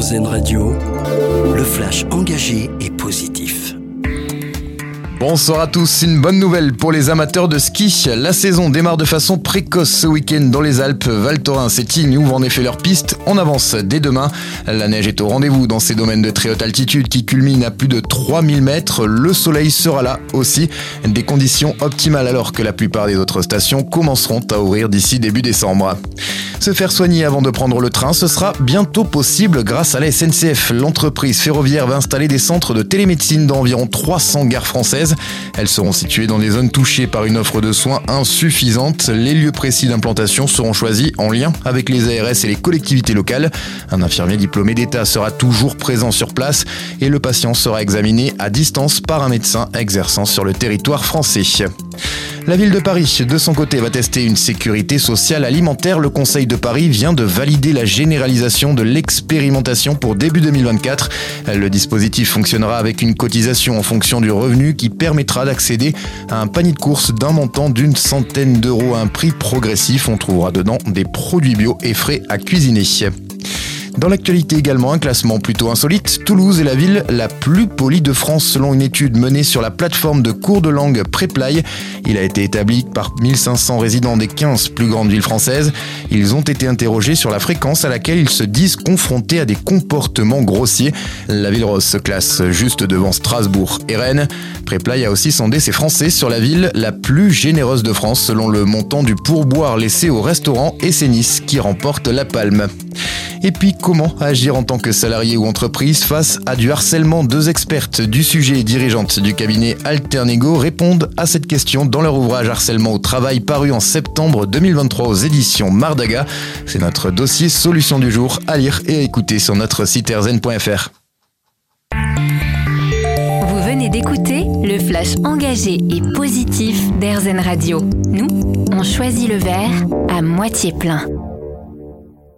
Radio, le flash engagé et positif. Bonsoir à tous, une bonne nouvelle pour les amateurs de ski. La saison démarre de façon précoce ce week-end dans les Alpes. Val Thorens et Tignes ouvrent en effet leur piste en avance dès demain. La neige est au rendez-vous dans ces domaines de très haute altitude qui culminent à plus de 3000 mètres. Le soleil sera là aussi. Des conditions optimales alors que la plupart des autres stations commenceront à ouvrir d'ici début décembre. Se faire soigner avant de prendre le train, ce sera bientôt possible grâce à la SNCF. L'entreprise ferroviaire va installer des centres de télémédecine dans environ 300 gares françaises. Elles seront situées dans des zones touchées par une offre de soins insuffisante. Les lieux précis d'implantation seront choisis en lien avec les ARS et les collectivités locales. Un infirmier diplômé d'État sera toujours présent sur place et le patient sera examiné à distance par un médecin exerçant sur le territoire français. La ville de Paris, de son côté, va tester une sécurité sociale alimentaire. Le Conseil de Paris vient de valider la généralisation de l'expérimentation pour début 2024. Le dispositif fonctionnera avec une cotisation en fonction du revenu qui permettra d'accéder à un panier de courses d'un montant d'une centaine d'euros à un prix progressif. On trouvera dedans des produits bio et frais à cuisiner. Dans l'actualité également, un classement plutôt insolite. Toulouse est la ville la plus polie de France selon une étude menée sur la plateforme de cours de langue Preply. Il a été établi par 1500 résidents des 15 plus grandes villes françaises. Ils ont été interrogés sur la fréquence à laquelle ils se disent confrontés à des comportements grossiers. La ville rose se classe juste devant Strasbourg et Rennes. Preply a aussi sondé ses Français sur la ville la plus généreuse de France selon le montant du pourboire laissé au restaurant et c'est Nice qui remporte la palme. Et puis comment agir en tant que salarié ou entreprise face à du harcèlement Deux expertes du sujet et dirigeantes du cabinet Alternego répondent à cette question dans leur ouvrage Harcèlement au travail paru en septembre 2023 aux éditions Mardaga. C'est notre dossier solution du jour à lire et à écouter sur notre site erzen.fr. Vous venez d'écouter le flash engagé et positif d'Airzen Radio. Nous, on choisit le verre à moitié plein.